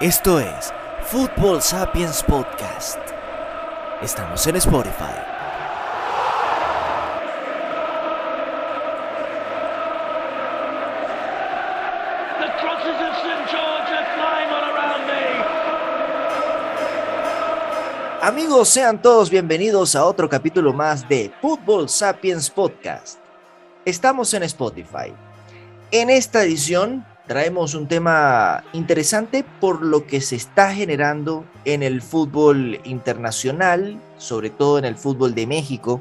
Esto es Football Sapiens Podcast. Estamos en Spotify. Amigos, sean todos bienvenidos a otro capítulo más de Football Sapiens Podcast. Estamos en Spotify. En esta edición traemos un tema interesante por lo que se está generando en el fútbol internacional, sobre todo en el fútbol de México,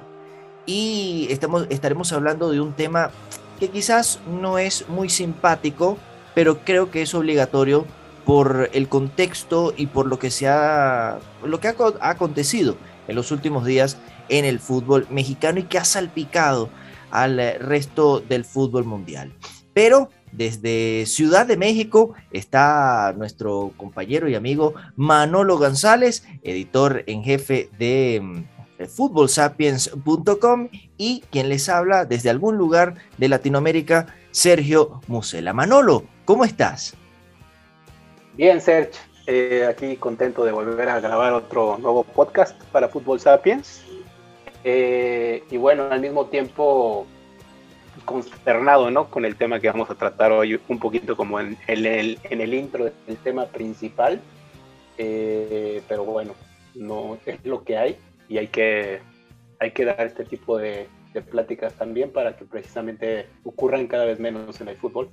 y estamos, estaremos hablando de un tema que quizás no es muy simpático, pero creo que es obligatorio por el contexto y por lo que se ha, lo que ha, ha acontecido en los últimos días en el fútbol mexicano y que ha salpicado al resto del fútbol mundial. Pero desde Ciudad de México está nuestro compañero y amigo Manolo González, editor en jefe de mm, eh, footballsapiens.com y quien les habla desde algún lugar de Latinoamérica, Sergio Musela. Manolo, ¿cómo estás? Bien, Serge, eh, aquí contento de volver a grabar otro nuevo podcast para Fútbol Sapiens. Eh, y bueno, al mismo tiempo consternado ¿no? con el tema que vamos a tratar hoy, un poquito como en, el, en el intro del tema principal. Eh, pero bueno, no es lo que hay y hay que, hay que dar este tipo de, pláticas también para que precisamente ocurran cada vez menos en el fútbol.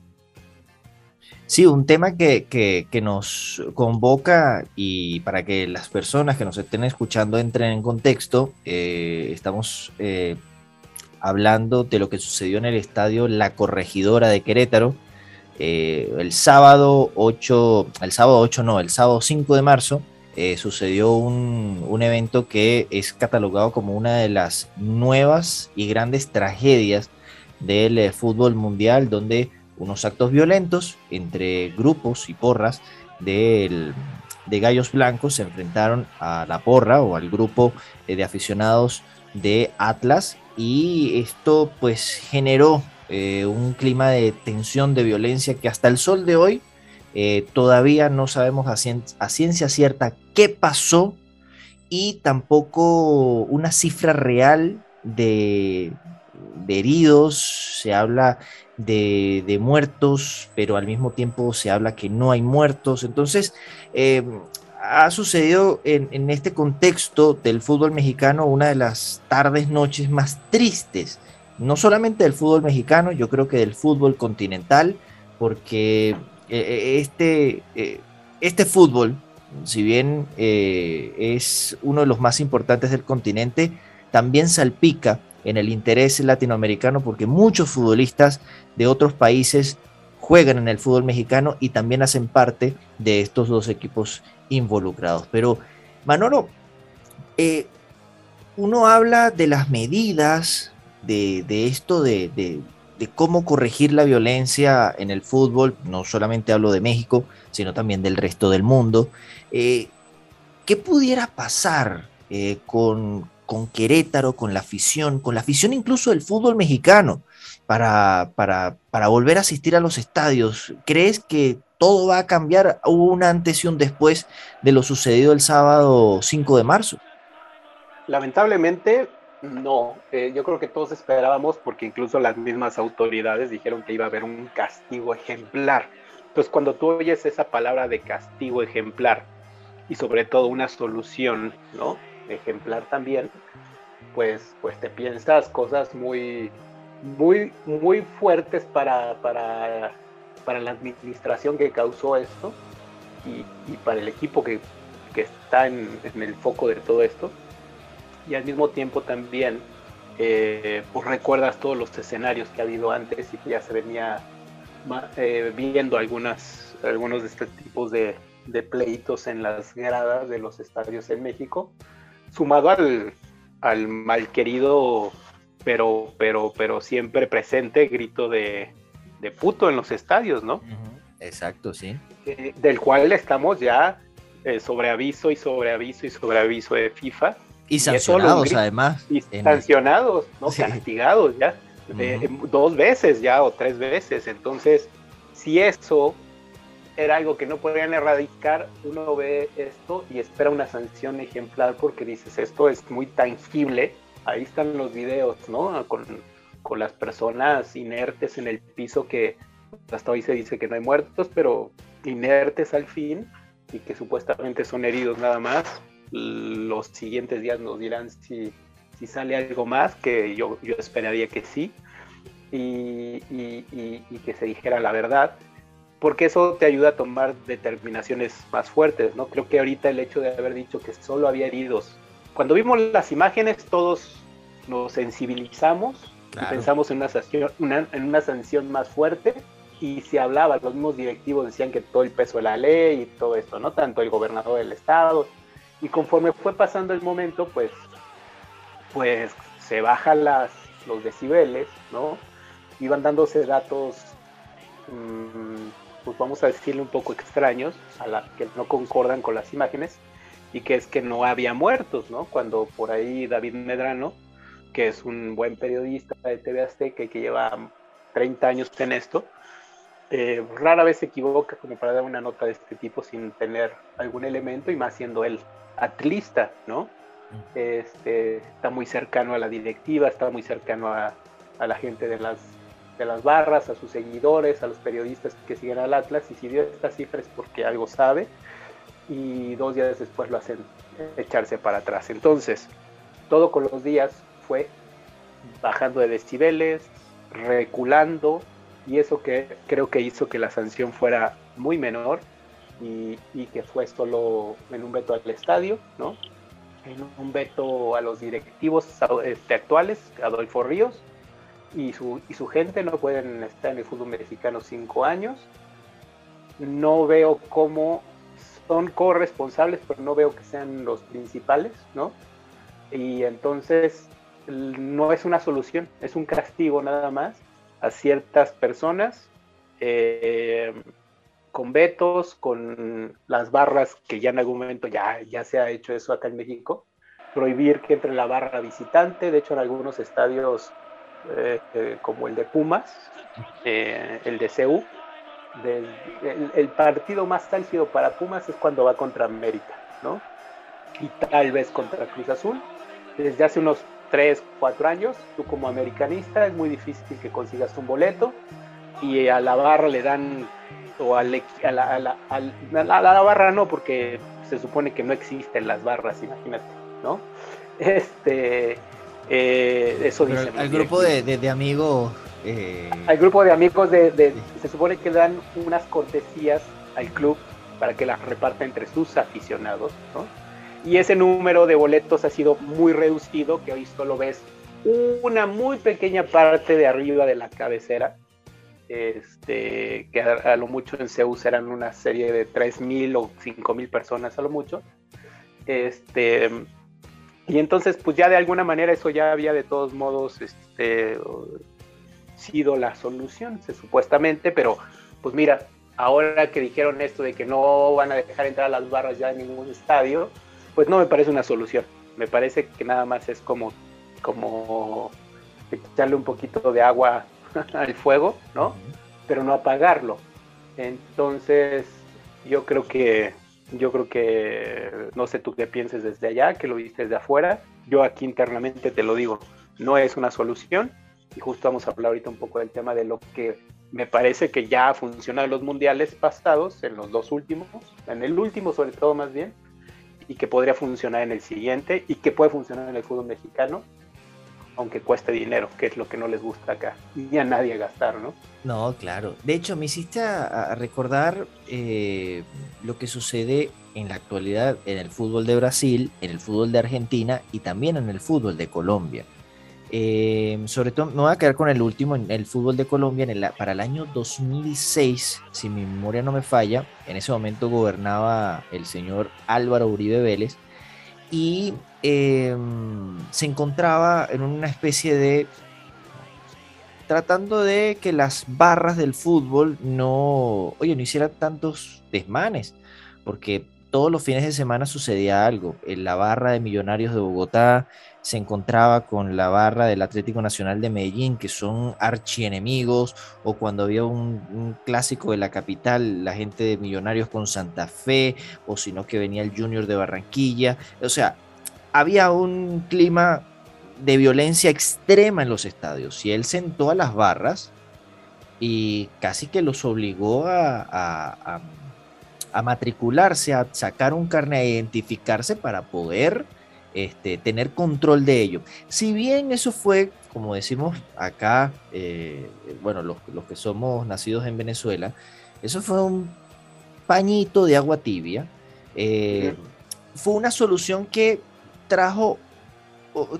Sí, un tema que, que- que nos convoca y para que las personas que nos estén escuchando entren en contexto, eh, estamos eh, hablando de lo que sucedió en el estadio La Corregidora de Querétaro eh, el sábado 8, el sábado 8 no, el sábado 5 de marzo eh, sucedió un, un evento que es catalogado como una de las nuevas y grandes tragedias del eh, fútbol mundial, donde unos actos violentos entre grupos y porras del- de gallos blancos se enfrentaron a la porra o al grupo de aficionados de Atlas y esto pues generó eh, un clima de tensión, de violencia que hasta el sol de hoy eh, todavía no sabemos a, cien- a ciencia cierta qué pasó y tampoco una cifra real de, heridos, se habla de, de muertos, pero al mismo tiempo se habla que no hay muertos. Entonces, eh, ha sucedido en, este contexto del fútbol mexicano una de las tardes, noches más tristes, no solamente del fútbol mexicano, yo creo que del fútbol continental, porque eh, este, eh, este fútbol, si bien eh, es uno de los más importantes del continente, también salpica en el interés latinoamericano porque muchos futbolistas de otros países juegan en el fútbol mexicano y también hacen parte de estos dos equipos involucrados. Pero, Manolo, eh, uno habla de las medidas, de, esto, de cómo corregir la violencia en el fútbol, no solamente hablo de México, sino también del resto del mundo. Eh, ¿Qué pudiera pasar eh, con, con Querétaro, con la afición, con la afición incluso del fútbol mexicano, para, para, para volver a asistir a los estadios? ¿Crees que todo va a cambiar? ¿Hubo un antes y un después de lo sucedido el sábado 5 de marzo? Lamentablemente, no. Eh, yo creo que todos esperábamos, porque incluso las mismas autoridades dijeron que iba a haber un castigo ejemplar. Entonces, cuando tú oyes esa palabra de castigo ejemplar y sobre todo una solución, ¿no? Ejemplar también, pues, pues te piensas cosas muy, muy, muy fuertes para, para, para la administración que causó esto y, y para el equipo que, que está en, en el foco de todo esto. Y al mismo tiempo también eh, pues recuerdas todos los escenarios que ha habido antes y que ya se venía eh, viendo algunas, algunos de estos tipos de, de pleitos en las gradas de los estadios en México, sumado al, al mal querido pero, pero, pero siempre presente grito de, de puto en los estadios, ¿no? Exacto, sí. Eh, del cual estamos ya eh, sobre aviso y sobre aviso y sobre aviso de FIFA Y sancionados además. y sancionados, ¿no? Sí. Castigados ya, de- Ujú. dos veces ya o tres veces. Entonces, si eso era algo que no podrían erradicar, uno ve esto y espera una sanción ejemplar porque dices, esto es muy tangible, ahí están los videos, ¿no? Con, con las personas inertes en el piso que hasta hoy se dice que no hay muertos, pero inertes al fin y que supuestamente son heridos nada más. Los siguientes días nos dirán si, si sale algo más, que yo, yo esperaría que sí, y, y, y, que se dijera la verdad, porque eso te ayuda a tomar determinaciones más fuertes, ¿no? Creo que ahorita el hecho de haber dicho que solo había heridos, cuando vimos las imágenes todos nos sensibilizamos y pensamos en una, sanción, una, en una sanción más fuerte, y se hablaba, los mismos directivos decían que todo el peso de la ley y todo esto, ¿no? Tanto el gobernador del estado. Y conforme fue pasando el momento, pues, pues se bajan las, los decibeles, ¿no? Iban dándose datos, mmm, pues vamos a decirle un poco extraños, a la, que no concordan con las imágenes, y que es que no había muertos, ¿no? Cuando por ahí David Medrano, que es un buen periodista de TV Azteca y que lleva 30 años en esto, eh, rara vez se equivoca como para dar una nota de este tipo sin tener algún elemento y más siendo él atlista, ¿no? Este, está muy cercano a la directiva, está muy cercano a, a, la gente de las, de las barras, a sus seguidores, a los periodistas que siguen al Atlas y si dio estas cifras porque algo sabe y dos días después lo hacen echarse para atrás. Entonces, todo con los días fue bajando de decibeles, reculando, y eso que creo que hizo que la sanción fuera muy menor y, que fue solo en un veto al estadio, ¿no? En un veto a los directivos este, actuales, Adolfo Ríos, y su, y su gente no pueden estar en el fútbol mexicano cinco años. No veo cómo son corresponsables, pero no veo que sean los principales, ¿no? Y entonces no es una solución, es un castigo nada más a ciertas personas eh, con vetos, con las barras, que ya en algún momento ya, ya se ha hecho eso acá en México, prohibir que entre la barra visitante, de hecho en algunos estadios eh, eh, como el de Pumas, el de CEU, el, partido más álgido para Pumas es cuando va contra América, ¿no? Y tal vez contra Cruz Azul. Desde hace unos 3, 4 años, tú como americanista es muy difícil que consigas un boleto y a la barra le dan, o a, la, a, la, a, la, barra no, porque se supone que no existen las barras, imagínate, ¿no? Este, eh, eso dice. Al grupo de, de, amigos. Eh... Al grupo de amigos de, se supone que dan unas cortesías al club para que las reparta entre sus aficionados, ¿no? y ese número de boletos ha sido muy reducido, que hoy solo ves una muy pequeña parte de arriba de la cabecera, este, que a, lo mucho en Zeus eran una serie de 3.000 o 5.000 personas a lo mucho. Este, y entonces, pues ya de alguna manera eso ya había de todos modos este, sido la solución, supuestamente, pero pues mira, ahora que dijeron esto de que no van a dejar entrar las barras ya en ningún estadio, pues no me parece una solución. Me parece que nada más es como, como echarle un poquito de agua al fuego, ¿no? Pero no apagarlo. Entonces, yo creo que, yo creo que, no sé tú qué pienses desde allá, que lo viste desde afuera. Yo aquí internamente te lo digo, no es una solución. Y justo vamos a hablar ahorita un poco del tema de lo que me parece que ya funciona en los mundiales pasados, en los dos últimos, en el último sobre todo más bien, y que podría funcionar en el siguiente y que puede funcionar en el fútbol mexicano, aunque cueste dinero, que es lo que no les gusta acá, ni a nadie gastar, ¿no? No, claro. De hecho, me hiciste a, recordar eh, lo que sucede en la actualidad en el fútbol de Brasil, en el fútbol de Argentina y también en el fútbol de Colombia. Eh, sobre todo, me voy a quedar con el último, en el fútbol de Colombia, para el año 2006, si mi memoria no me falla, en ese momento gobernaba el señor Álvaro Uribe Vélez y em, se encontraba en una especie de tratando de que las barras del fútbol no, oye, no hicieran tantos desmanes, porque todos los fines de semana sucedía algo. En la barra de Millonarios de Bogotá se encontraba con la barra del Atlético Nacional de Medellín, que son archienemigos, o cuando había un, clásico de la capital, la gente de Millonarios con Santa Fe, o si no que venía el Junior de Barranquilla. O sea, había un clima de violencia extrema en los estadios y él sentó a las barras y casi que los obligó a, a, matricularse, a sacar un carnet, a identificarse para poder este, tener control de ello. Si bien eso fue, como decimos acá, eh, bueno, los, que somos nacidos en Venezuela, eso fue un pañito de agua tibia, eh, fue una solución que trajo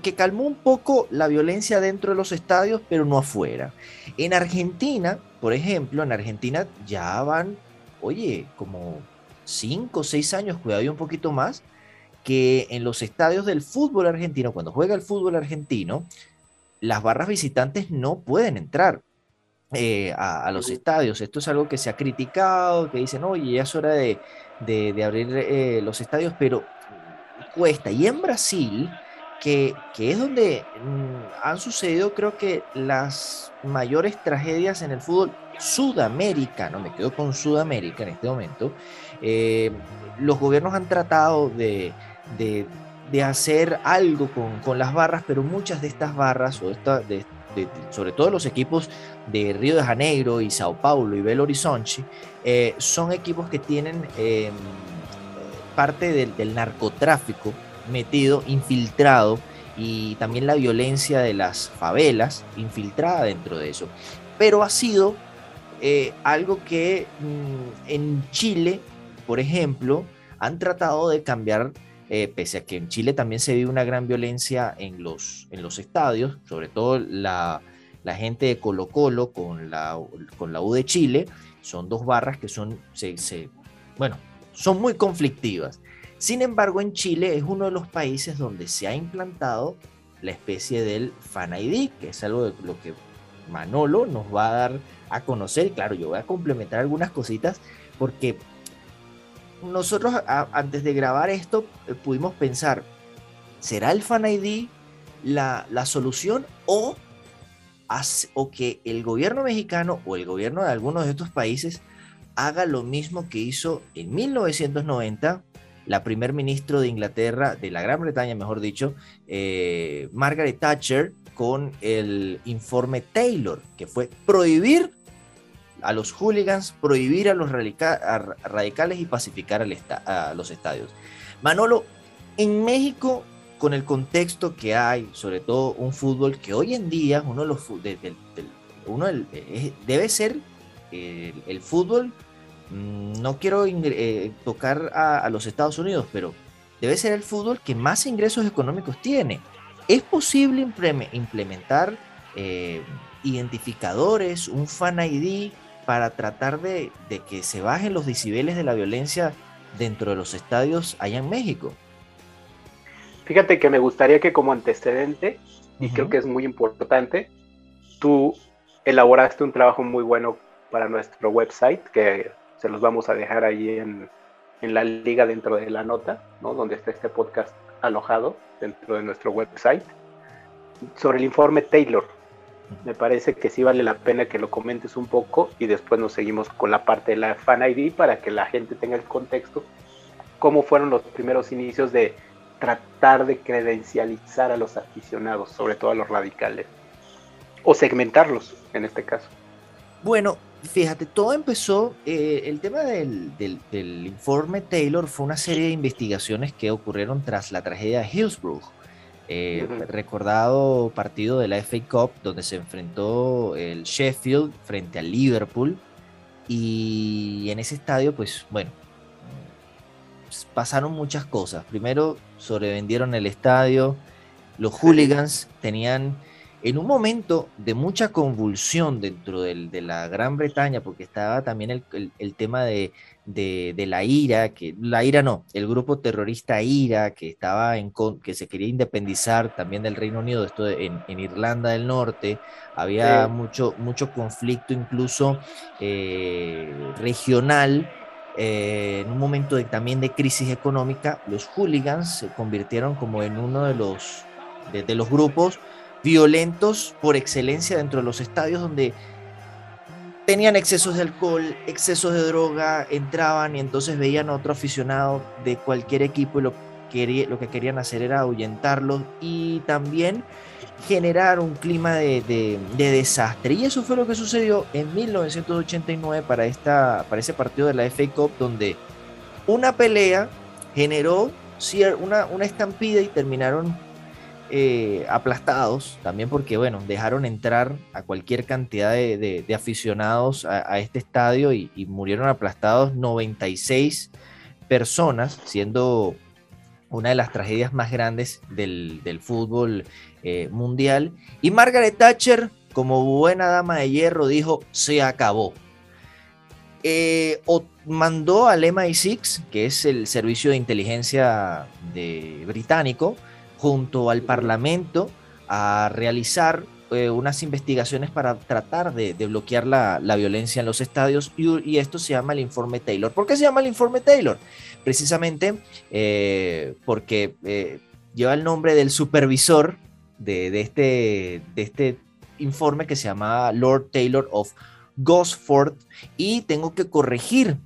que calmó un poco la violencia dentro de los estadios, pero no afuera. En Argentina, por ejemplo, en Argentina ya van, oye, como cinco o seis años, cuidado y un poquito más, que en los estadios del fútbol argentino, cuando juega el fútbol argentino, las barras visitantes no pueden entrar. Eh, a, los estadios. Esto es algo que se ha criticado, que dicen, oye, ya es hora de, abrir eh, los estadios, pero cuesta. Y en Brasil, que, es donde mm, han sucedido creo que las mayores tragedias en el fútbol sudamericano, me quedo con Sudamérica en este momento, eh, los gobiernos han tratado de, hacer algo con, las barras, pero muchas de estas barras, o sobre todo los equipos de Río de Janeiro y Sao Paulo y Belo Horizonte, eh, son equipos que tienen em, parte del narcotráfico metido, infiltrado, y también la violencia de las favelas infiltrada dentro de eso. Pero ha sido eh, algo que mm, en Chile, por ejemplo, han tratado de cambiar, eh, pese a que en Chile también se vive una gran violencia en los, en los estadios, sobre todo la, gente de Colo Colo con la, con la U de Chile, son dos barras que son, se, bueno, son muy conflictivas. Sin embargo, en Chile es uno de los países donde se ha implantado la especie del Fan ID, que es algo de lo que Manolo nos va a dar a conocer. Claro, yo voy a complementar algunas cositas porque nosotros antes de grabar esto eh, pudimos pensar, ¿será el Fan ID la, solución o, o que el gobierno mexicano o el gobierno de algunos de estos países haga lo mismo que hizo en 1990 la primer ministro de Inglaterra, de la Gran Bretaña, mejor dicho, eh, Margaret Thatcher, con el informe Taylor, que fue prohibir a los hooligans, prohibir a los radicales y pacificar a los estadios. Manolo, en México, con el contexto que hay, sobre todo un fútbol que hoy en día uno de los uno debe ser el fútbol Mm, no quiero eh, tocar a, los Estados Unidos, pero debe ser el fútbol que más ingresos económicos tiene. ¿Es posible implementar eh, identificadores, un fan ID para tratar de, que se bajen los decibeles de la violencia dentro de los estadios allá en México? Fíjate que me gustaría que como antecedente, y creo que es muy importante, tú elaboraste un trabajo muy bueno para nuestro website, que se los vamos a dejar ahí en, la liga dentro de la nota, ¿no? donde está este podcast alojado dentro de nuestro website, sobre el informe Taylor. Me parece que sí vale la pena que lo comentes un poco y después nos seguimos con la parte de la Fan ID para que la gente tenga el contexto, cómo fueron los primeros inicios de tratar de credencializar a los aficionados, sobre todo a los radicales, o segmentarlos en este caso. Bueno, Fíjate, todo empezó, eh, el tema del, informe Taylor fue una serie de investigaciones que ocurrieron tras la tragedia de Hillsborough. Eh, recordado partido de la FA Cup donde se enfrentó el Sheffield frente al Liverpool. Y en ese estadio pues bueno pasaron muchas cosas. Primero sobrevendieron el estadio. Los hooligans tenían en un momento de mucha convulsión dentro de la Gran Bretaña, porque estaba también el, tema de, la IRA, que la IRA no, el grupo terrorista IRA, que estaba en que se quería independizar también del Reino Unido, esto en, Irlanda del Norte, había mucho, mucho conflicto incluso eh, regional eh, en un momento de, también de crisis económica, los hooligans se convirtieron como en uno de los, de, los grupos violentos por excelencia dentro de los estadios donde tenían excesos de alcohol, excesos de droga, entraban y entonces veían a otro aficionado de cualquier equipo y lo, lo que querían hacer era ahuyentarlos y también generar un clima de, desastre. Y eso fue lo que sucedió en 1989 para, esta, para ese partido de la FA Cup, donde una pelea generó una, una estampida y terminaron eh, aplastados, también porque, bueno, dejaron entrar a cualquier cantidad de, aficionados a, este estadio y, murieron aplastados 96 personas, siendo una de las tragedias más grandes del, fútbol eh, mundial. Y Margaret Thatcher, como buena dama de hierro, dijo, se acabó. Eh, mandó al MI6, que es el servicio de inteligencia de, británico, junto al Parlamento a realizar eh, unas investigaciones para tratar de, bloquear la, violencia en los estadios y, esto se llama el informe Taylor. ¿Por qué se llama el informe Taylor? Precisamente eh, porque eh, lleva el nombre del supervisor de, este, de este informe que se llama Lord Taylor of Gosford y tengo que corregir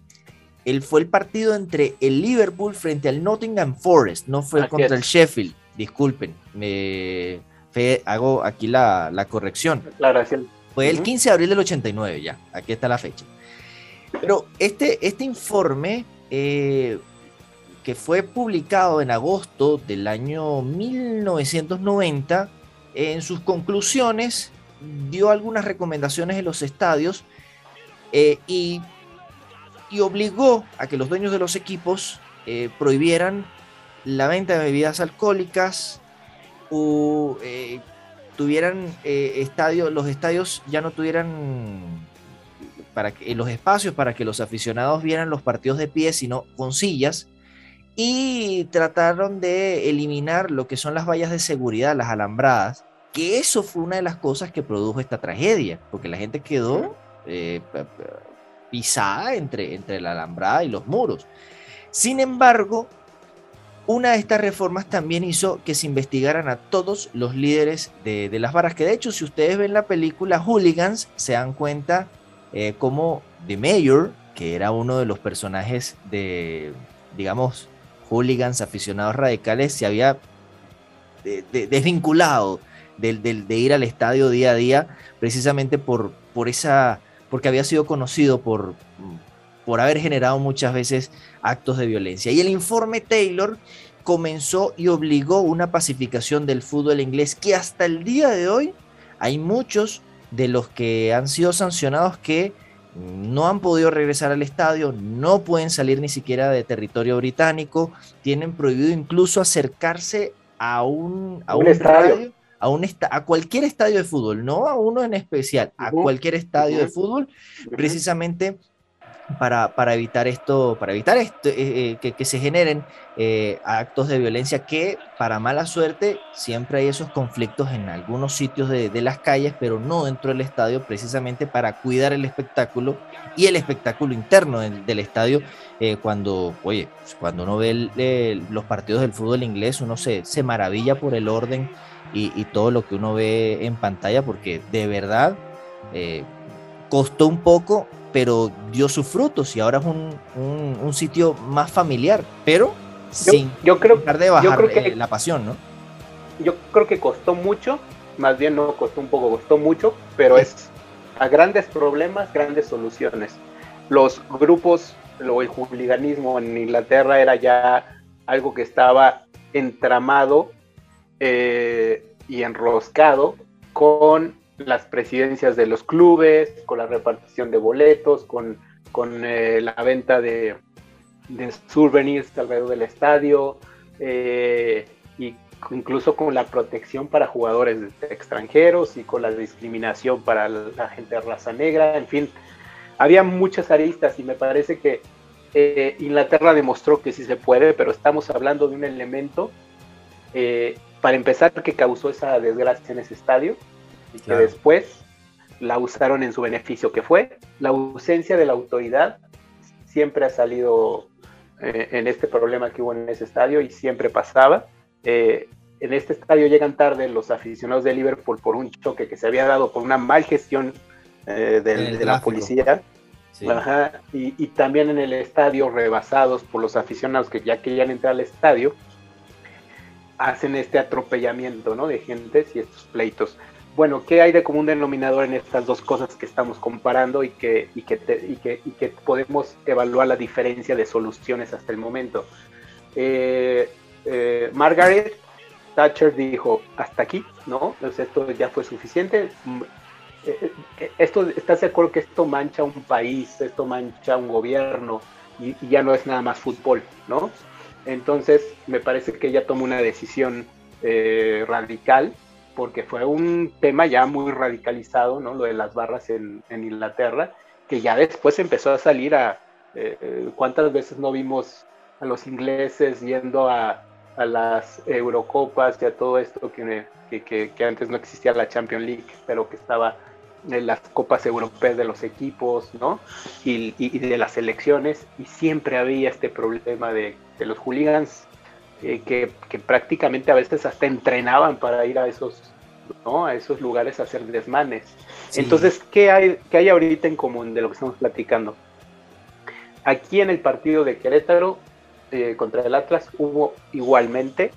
él fue el partido entre el Liverpool frente al Nottingham Forest, no fue contra el Sheffield. Disculpen, me, hago aquí la, corrección. Fue el 15 de abril del 89, ya, aquí está la fecha. Pero este, este informe, eh, que fue publicado en agosto del año 1990, en sus conclusiones dio algunas recomendaciones en los estadios eh, y, obligó a que los dueños de los equipos eh, prohibieran la venta de bebidas alcohólicas, o eh, tuvieran eh, estadios, los estadios ya no tuvieran para que, los espacios para que los aficionados vieran los partidos de pie, sino con sillas, y trataron de eliminar lo que son las vallas de seguridad, las alambradas, que eso fue una de las cosas que produjo esta tragedia, porque la gente quedó eh, pisada entre, entre la alambrada y los muros. Sin embargo, una de estas reformas también hizo que se investigaran a todos los líderes de, las barras, que de hecho si ustedes ven la película Hooligans, se dan cuenta eh, como The Mayor, que era uno de los personajes de, digamos, hooligans, aficionados radicales, se había desvinculado de, ir al estadio día a día, precisamente por, por esa, porque había sido conocido por, por haber generado muchas veces actos de violencia. Y el informe Taylor comenzó y obligó una pacificación del fútbol inglés que hasta el día de hoy hay muchos de los que han sido sancionados que no han podido regresar al estadio, no pueden salir ni siquiera de territorio británico, tienen prohibido incluso acercarse a un, a un, estadio. a, un a cualquier estadio de fútbol, no a uno en especial, a cualquier estadio de fútbol, precisamente para, para, evitar esto, para evitar esto, eh, eh, que, se generen eh, actos de violencia que, para mala suerte, siempre hay esos conflictos en algunos sitios de, las calles, pero no dentro del estadio, precisamente para cuidar el espectáculo y el espectáculo interno del, estadio. cuando, oye, cuando uno ve los partidos del fútbol inglés, uno se, se maravilla por el orden y, y, todo lo que uno ve en pantalla, porque de verdad costó un poco pero dio sus frutos y ahora es un, sitio más familiar, pero sin yo creo, dejar de bajar que, la pasión, ¿no? Yo creo que costó mucho, más bien no costó un poco, costó mucho, pero es a grandes problemas, grandes soluciones. Los grupos, o el hooliganismo en Inglaterra era ya algo que estaba entramado eh, y enroscado con las presidencias de los clubes, con la repartición de boletos, con, con eh, la venta de, de, souvenirs alrededor del estadio, eh, y incluso con la protección para jugadores extranjeros y con la discriminación para la gente de raza negra, en fin, había muchas aristas y me parece que eh, Inglaterra demostró que sí se puede, pero estamos hablando de un elemento, para empezar, que causó esa desgracia en ese estadio, y que después la usaron en su beneficio, que fue la ausencia de la autoridad siempre ha salido eh, en este problema que hubo en ese estadio y siempre pasaba. Eh, en este estadio llegan tarde los aficionados de Liverpool por un choque que se había dado por una mal gestión eh, de la policía. y, también en el estadio rebasados por los aficionados que ya querían entrar al estadio, hacen este atropellamiento ¿no? de gentes y estos pleitos. Bueno, ¿qué hay de común denominador en estas dos cosas que estamos comparando y que, que, y que, podemos evaluar la diferencia de soluciones hasta el momento? Eh, eh, Margaret Thatcher dijo, hasta aquí, ¿no? Entonces esto ya fue suficiente. Mm, eh, esto, ¿Estás de acuerdo que esto mancha un país, esto mancha un gobierno y, ya no es nada más fútbol, ¿no? Entonces, me parece que ella tomó una decisión eh, radical, porque fue un tema ya muy radicalizado, ¿no? Lo de las barras en, Inglaterra, que ya después empezó a salir a... Eh, ¿Cuántas veces no vimos a los ingleses yendo a, las Eurocopas y a todo esto que, que, antes no existía la Champions League, pero que estaba en las copas europeas de los equipos, ¿no? Y, y, de las selecciones, y siempre había este problema de de los hooligans eh, que, prácticamente a veces hasta entrenaban para ir a esos, ¿no? a esos lugares a hacer desmanes. Entonces, ¿qué hay, ¿qué hay ahorita en común de lo que estamos platicando? Aquí en el partido de Querétaro eh, contra el Atlas hubo igualmente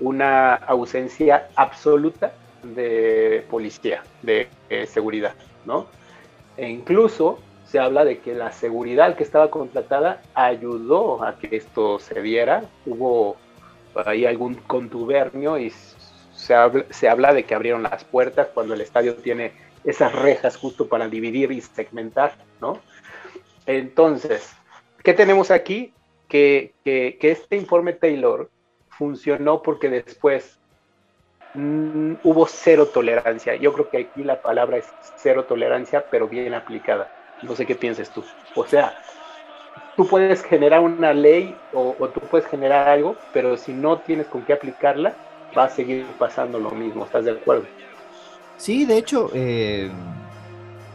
una ausencia absoluta de policía, de eh, seguridad, ¿no? E incluso se habla de que la seguridad que estaba contratada ayudó a que esto se diera. Hubo ahí algún contubernio y se habla, se habla de que abrieron las puertas cuando el estadio tiene esas rejas justo para dividir y segmentar, ¿no? Entonces, ¿qué tenemos aquí? Que, que, este informe Taylor funcionó porque después mm, hubo cero tolerancia. Yo creo que aquí la palabra es cero tolerancia, pero bien aplicada. No sé qué pienses tú. O sea, tú puedes generar una ley o, tú puedes generar algo, pero si no tienes con qué aplicarla, va a seguir pasando lo mismo. ¿Estás de acuerdo? Sí, de hecho, eh,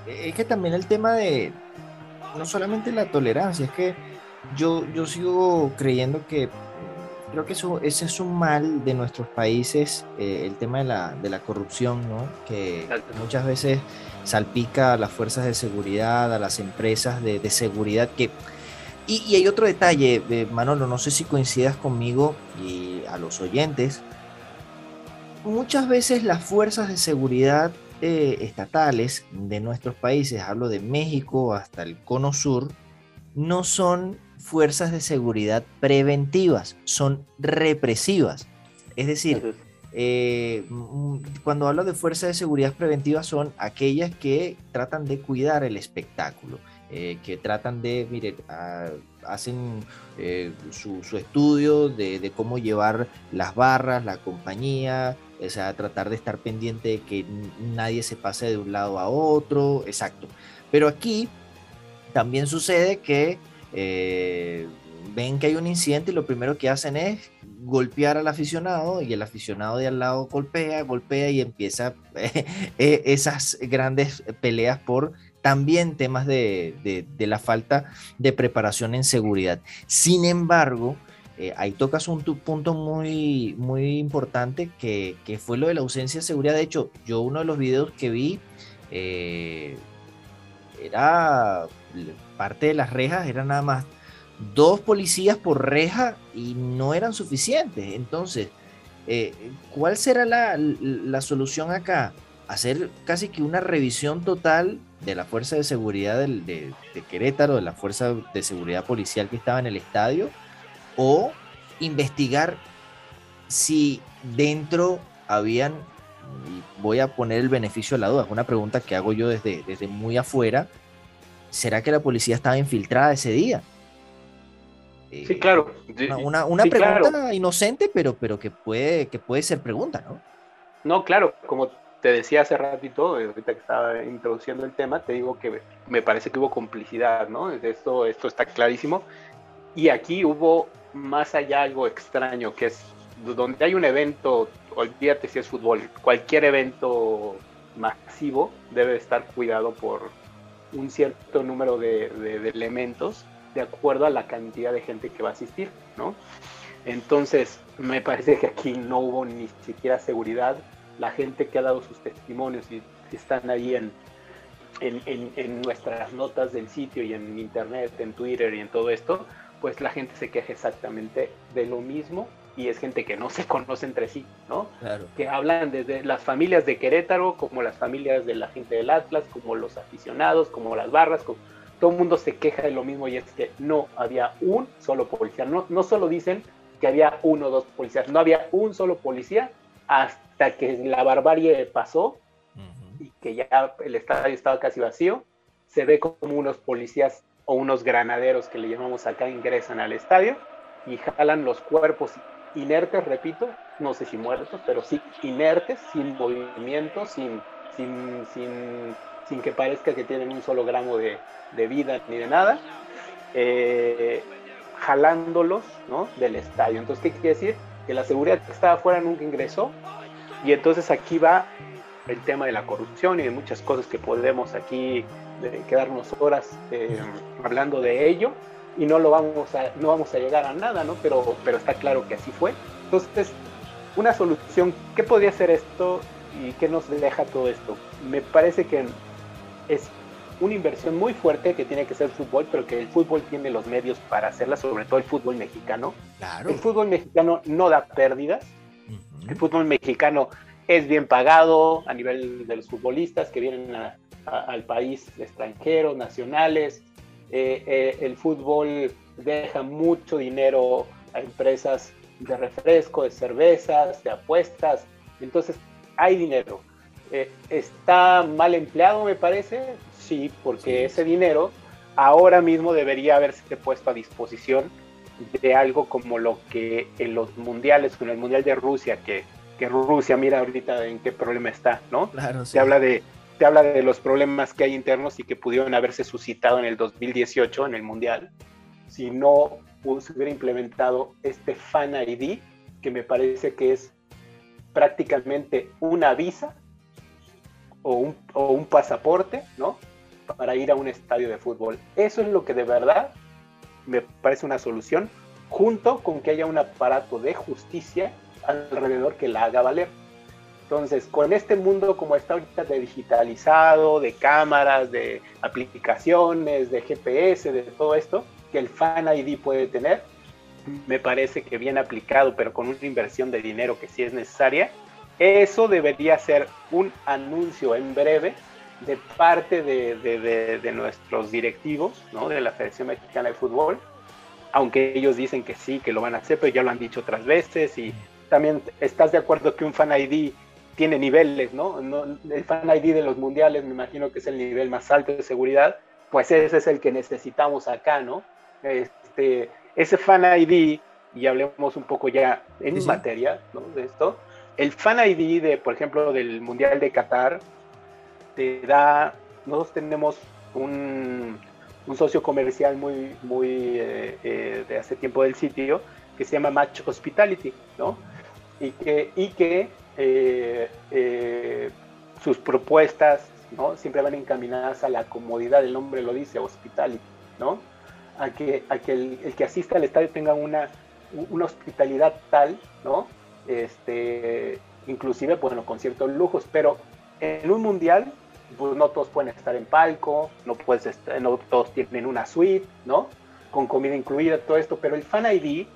es que también el tema de no solamente la tolerancia, es que yo, yo sigo creyendo que creo que eso, ese es un mal de nuestros países, eh, el tema de la, de la corrupción, ¿no? Que muchas veces salpica a las fuerzas de seguridad, a las empresas de, seguridad que... Y, hay otro detalle, eh, Manolo, no sé si coincidas conmigo y a los oyentes. Muchas veces las fuerzas de seguridad eh, estatales de nuestros países, hablo de México hasta el cono sur, no son fuerzas de seguridad preventivas, son represivas. Es decir, eh, cuando hablo de fuerzas de seguridad preventivas son aquellas que tratan de cuidar el espectáculo, eh, que tratan de, mire, ah, hacen eh, su, estudio de, cómo llevar las barras, la compañía, o sea, tratar de estar pendiente de que nadie se pase de un lado a otro, exacto. Pero aquí también sucede que ven que hay un incidente y lo primero que hacen es golpear al aficionado y el aficionado de al lado golpea, golpea y empieza eh, eh, esas grandes peleas por también temas de, la falta de preparación en seguridad. Sin embargo, eh, ahí tocas un punto muy, muy importante que, fue lo de la ausencia de seguridad. De hecho, yo uno de los videos que vi era parte de las rejas, era nada más dos policías por reja y no eran suficientes. Entonces, eh, ¿cuál será la, solución acá? Hacer casi que una revisión total de la fuerza de seguridad de, Querétaro, de la fuerza de seguridad policial que estaba en el estadio, o investigar si dentro habían, y voy a poner el beneficio de la duda, es una pregunta que hago yo desde, desde muy afuera, ¿será que la policía estaba infiltrada ese día? sí, eh, claro. Una, una pregunta inocente, pero, pero que, puede, que puede ser pregunta, ¿no? No, claro, como te decía hace ratito, ahorita que estaba introduciendo el tema, te digo que me parece que hubo complicidad, ¿no? Esto, esto está clarísimo. Y aquí hubo más allá algo extraño, que es donde hay un evento, olvídate si es fútbol, cualquier evento masivo debe estar cuidado por un cierto número de, de elementos de acuerdo a la cantidad de gente que va a asistir, ¿no? Entonces, me parece que aquí no hubo ni siquiera seguridad. La gente que ha dado sus testimonios y están ahí en, en, nuestras notas del sitio y en internet, en Twitter y en todo esto, pues la gente se queja exactamente de lo mismo y es gente que no se conoce entre sí, ¿no? Que hablan desde las familias de Querétaro, como las familias de la gente del Atlas, como los aficionados, como las barras, todo el mundo se queja de lo mismo y es que no había un solo policía. No, no solo dicen que había uno o dos policías, no había un solo policía hasta que la barbarie pasó y que ya el estadio estaba casi vacío, se ve como unos policías o unos granaderos que le llamamos acá ingresan al estadio y jalan los cuerpos inertes, repito, no sé si muertos, pero sí inertes, sin movimiento, sin, sin, sin, sin que parezca que tienen un solo gramo de, de vida ni de nada, eh, jalándolos ¿no? del estadio. Entonces, ¿qué quiere decir? Que la seguridad que estaba afuera nunca ingresó y entonces aquí va el tema de la corrupción y de muchas cosas que podemos aquí quedarnos horas eh, hablando de ello. Y no lo vamos a no vamos a llegar a nada no pero pero está claro que así fue. Entonces una solución qué podría ser esto y qué nos deja todo esto me parece que es una inversión muy fuerte que tiene que ser el fútbol pero que el fútbol tiene los medios para hacerla sobre todo el fútbol mexicano. El fútbol mexicano no da pérdidas el fútbol mexicano es bien pagado a nivel de los futbolistas que vienen al país extranjeros, nacionales. Eh, eh, el fútbol deja mucho dinero a empresas de refresco, de cervezas, de apuestas. Entonces, hay dinero. Eh, ¿Está mal empleado, me parece? Sí, porque ese dinero ahora mismo debería haberse puesto a disposición de algo como lo que en los mundiales, con el Mundial de Rusia, que que Rusia mira ahorita en qué problema está, ¿no? Claro, sí. habla de te habla de los problemas que hay internos y que pudieron haberse suscitado en el 2018 en el Mundial, si no se hubiera implementado este Fan ID, que me parece que es prácticamente una visa o un, o un pasaporte, ¿no? Para ir a un estadio de fútbol. Eso es lo que de verdad me parece una solución, junto con que haya un aparato de justicia alrededor que la haga valer. Entonces, con este mundo como está ahorita de digitalizado, de cámaras, de aplicaciones, de GPS, de todo esto, que el Fan ID puede tener, me parece que bien aplicado, pero con una inversión de dinero que sí es necesaria, eso debería ser un anuncio en breve de parte de, de, de, nuestros directivos, ¿no? de la Federación Mexicana de Fútbol, aunque ellos dicen que sí, que lo van a hacer, pero ya lo han dicho otras veces y también estás de acuerdo que un Fan ID tiene niveles, ¿no? El Fan ID de los mundiales me imagino que es el nivel más alto de seguridad, pues ese es el que necesitamos acá, ¿no? Este, ese Fan ID, y hablemos un poco ya en materia ¿no? de esto, el Fan ID, de, por ejemplo, del Mundial de Qatar, da, nosotros tenemos un, un socio comercial muy, muy eh, eh, de hace tiempo del sitio, que se llama Match Hospitality, ¿no? y que, y que eh, sus propuestas ¿no? siempre van encaminadas a la comodidad, el nombre lo dice, hospitality, ¿no? a que, a que el, que asista al estadio tenga una, una hospitalidad tal, ¿no? Este, inclusive bueno, con ciertos lujos, pero en un mundial pues no todos pueden estar en palco, no, puedes no todos tienen una suite, ¿no? Con comida incluida, todo esto, pero el Fan ID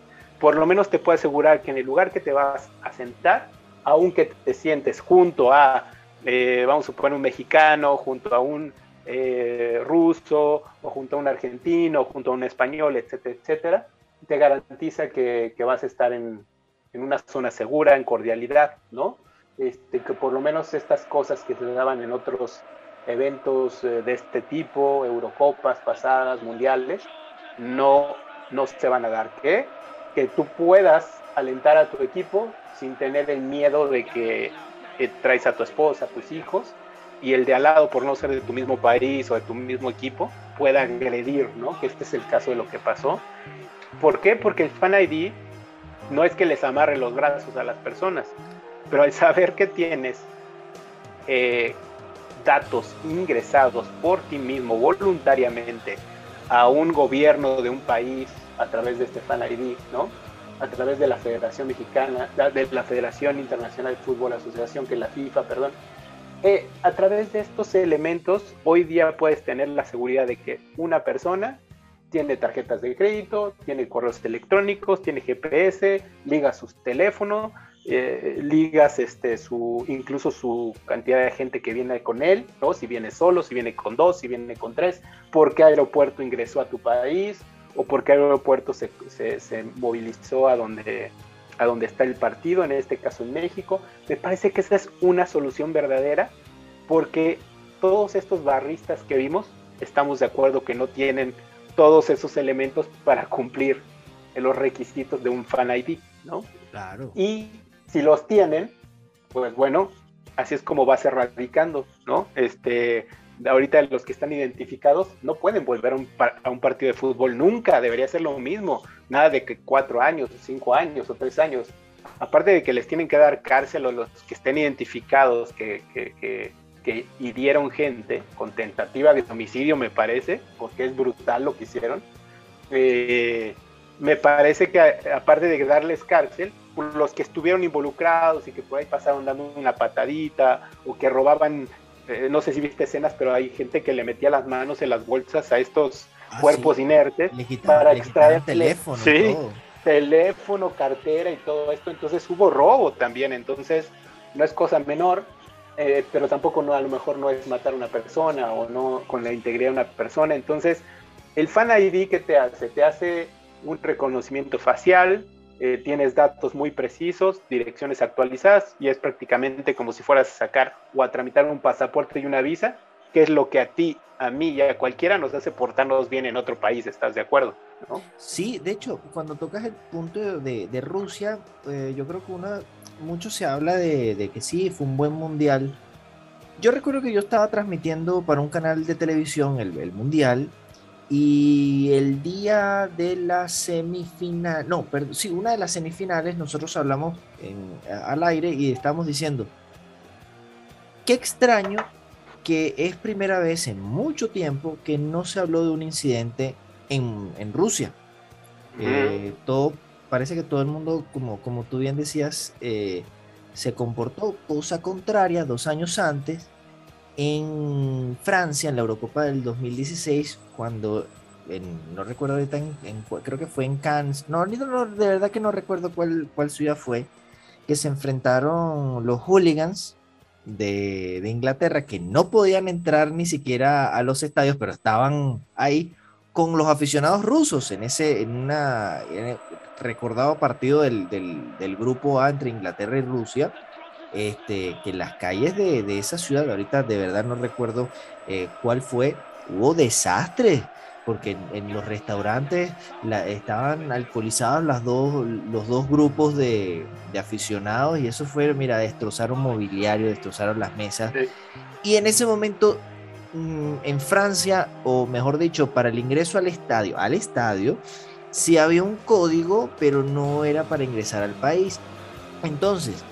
por lo menos te puedo asegurar que en el lugar que te vas a sentar, aunque te sientes junto a, eh, vamos a suponer, un mexicano, junto a un eh, ruso, o junto a un argentino, junto a un español, etcétera, etcétera, te garantiza que, vas a estar en, una zona segura, en cordialidad, ¿no? Este, que por lo menos estas cosas que se daban en otros eventos eh, de este tipo, Eurocopas pasadas, mundiales, no, no se van a dar. ¿Qué? que tú puedas alentar a tu equipo sin tener el miedo de que traes a tu esposa, a tus hijos, y el de al lado, por no ser de tu mismo país o de tu mismo equipo, pueda agredir, ¿no? Que este es el caso de lo que pasó. ¿Por qué? Porque el Fan ID no es que les amarre los brazos a las personas, pero al saber que tienes eh, datos ingresados por ti mismo voluntariamente a un gobierno de un país a través de este Fan ID, ¿no? A través de la Federación Mexicana, de la Federación Internacional de Fútbol Asociación, que es la FIFA, perdón. Eh, a través de estos elementos, hoy día puedes tener la seguridad de que una persona tiene tarjetas de crédito, tiene correos electrónicos, tiene GPS, liga sus teléfonos, eh, ligas este, su, incluso su cantidad de gente que viene con él, ¿no? si viene solo, si viene con dos, si viene con tres, por qué aeropuerto ingresó a tu país o por qué aeropuerto se, se, movilizó a donde, a donde está el partido, en este caso en México. Me parece que esa es una solución verdadera porque todos estos barristas que vimos estamos de acuerdo que no tienen todos esos elementos para cumplir los requisitos de un fan ID, ¿no? Claro. Y si los tienen, pues bueno, así es como va a ser radicando, ¿no? Este, ahorita los que están identificados no pueden volver a un, a un, partido de fútbol nunca, debería ser lo mismo, nada de que cuatro años, cinco años o tres años. Aparte de que les tienen que dar cárcel a los que estén identificados, que, que, que, que hirieron gente con tentativa de homicidio, me parece, porque es brutal lo que hicieron. Eh, me parece que aparte de darles cárcel, los que estuvieron involucrados y que por ahí pasaron dando una patadita o que robaban, eh, no sé si viste escenas, pero hay gente que le metía las manos en las bolsas a estos ah, cuerpos inertes para extraer teléfono. Sí, teléfono, cartera y todo esto. Entonces hubo robo también, entonces no es cosa menor. Eh, pero tampoco no, a lo mejor no es matar a una persona o no con la integridad de una persona. Entonces, el Fan ID que te hace, te hace un reconocimiento facial, eh, tienes datos muy precisos, direcciones actualizadas y es prácticamente como si fueras a sacar o a tramitar un pasaporte y una visa, que es lo que a ti, a mí y a cualquiera nos hace portarnos bien en otro país, ¿estás de acuerdo? Sí, de hecho, cuando tocas el punto de, Rusia, eh, yo creo que una, mucho se habla de, que sí, fue un buen mundial. Yo recuerdo que yo estaba transmitiendo para un canal de televisión el, el mundial y el día de la semifinal, no, perdón, sí, una de las semifinales, nosotros hablamos al aire y estamos diciendo, qué extraño que es primera vez en mucho tiempo que no se habló de un incidente en, Rusia. Eh, todo, parece que todo el mundo, como, como tú bien decías, eh, se comportó cosa contraria dos años antes en Francia, en la Eurocopa del 2016, cuando, no recuerdo ahorita, en, creo que fue en Cannes, no, no, de verdad que no recuerdo cuál, cuál ciudad fue, que se enfrentaron los hooligans de, de, Inglaterra, que no podían entrar ni siquiera a los estadios, pero estaban ahí con los aficionados rusos en ese, en una, recordado partido del, del, del grupo A entre Inglaterra y Rusia este, que las calles de, esa ciudad, ahorita de verdad no recuerdo eh, cuál fue, hubo desastres, porque en, los restaurantes estaban alcoholizados las dos, los dos grupos de, aficionados y eso fue, mira, destrozaron mobiliario, destrozaron las mesas. Y en ese momento, mm, en Francia, o mejor dicho, para el ingreso al estadio, al estadio, sí había un código, pero no era para ingresar al país. Entonces,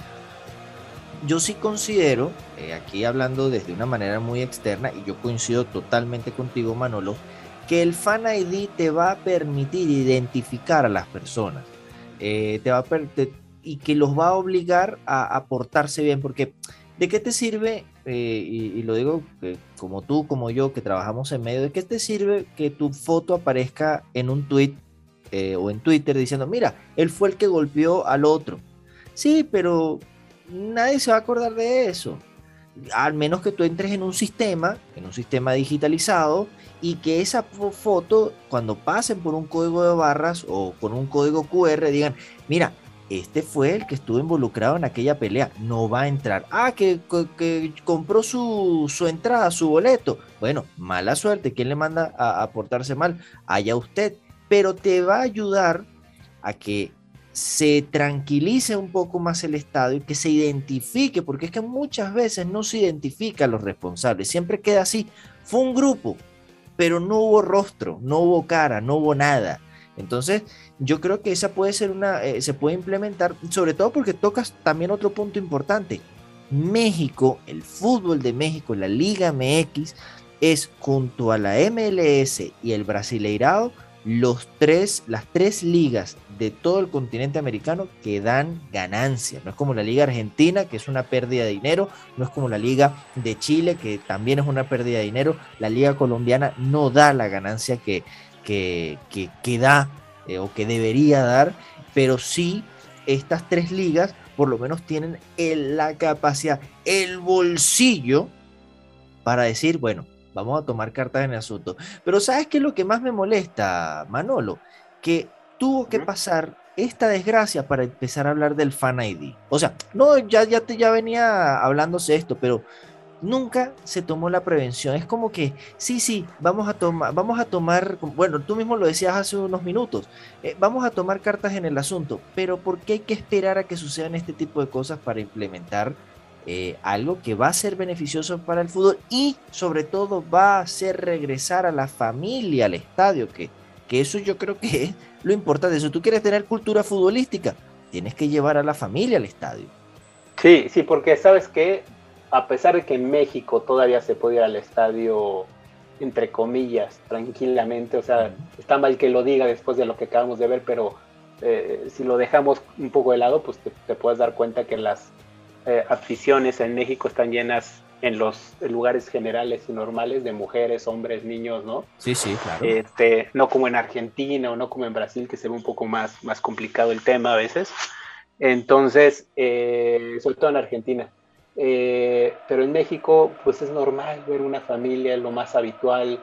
yo sí considero, eh, aquí hablando desde una manera muy externa, y yo coincido totalmente contigo, Manolo, que el Fan ID te va a permitir identificar a las personas, eh, te va a y que los va a obligar a, portarse bien, porque ¿de qué te sirve, eh, y, lo digo como tú, como yo, que trabajamos en medio, ¿de qué te sirve que tu foto aparezca en un tweet o en Twitter diciendo, mira, él fue el que golpeó al otro? Sí, pero nadie se va a acordar de eso. Al menos que tú entres en un sistema, en un sistema digitalizado, y que esa foto, cuando pasen por un código de barras o con un código QR, digan, mira, este fue el que estuvo involucrado en aquella pelea, no va a entrar. Ah, que, compró su, entrada, su boleto. Bueno, mala suerte, ¿quién le manda a, a portarse mal? Allá usted, pero te va a ayudar a que se tranquilice un poco más el Estado y que se identifique, porque es que muchas veces no se identifica a los responsables, siempre queda así, fue un grupo, pero no hubo rostro, no hubo cara, no hubo nada. Entonces, yo creo que esa puede ser una, eh, se puede implementar, sobre todo porque tocas también otro punto importante. México, el fútbol de México, la Liga MX, es junto a la MLS y el Brasileirao los tres, las tres ligas de todo el continente americano que dan ganancias. No es como la Liga Argentina, que es una pérdida de dinero, no es como la Liga de Chile, que también es una pérdida de dinero. La Liga Colombiana no da la ganancia que, que, que, da eh, o que debería dar, pero sí estas tres ligas por lo menos tienen la capacidad, el bolsillo para decir, bueno, vamos a tomar cartas en el asunto. Pero ¿sabes qué es lo que más me molesta, Manolo? Que tuvo que pasar esta desgracia para empezar a hablar del Fan ID. O sea, no, ya, ya, ya venía hablándose esto, pero nunca se tomó la prevención. Es como que, sí, sí, vamos a tomar, vamos a tomar, bueno, tú mismo lo decías hace unos minutos, eh, vamos a tomar cartas en el asunto, pero ¿por qué hay que esperar a que sucedan este tipo de cosas para implementar eh, algo que va a ser beneficioso para el fútbol y sobre todo va a hacer regresar a la familia al estadio, que, que eso yo creo que es lo importante. Si tú quieres tener cultura futbolística, tienes que llevar a la familia al estadio. Sí, sí, porque sabes que a pesar de que en México todavía se puede ir al estadio, entre comillas, tranquilamente, o sea, está mal que lo diga después de lo que acabamos de ver, pero eh, si lo dejamos un poco de lado, pues te puedes dar cuenta que las eh, aficiones en México están llenas en los lugares generales y normales de mujeres, hombres, niños, ¿no? Sí, sí, claro. Este, no como en Argentina o no como en Brasil, que se ve un poco más, más complicado el tema a veces. Entonces, eh, sobre todo en Argentina. Eh, pero en México, pues es normal ver una familia, lo más habitual,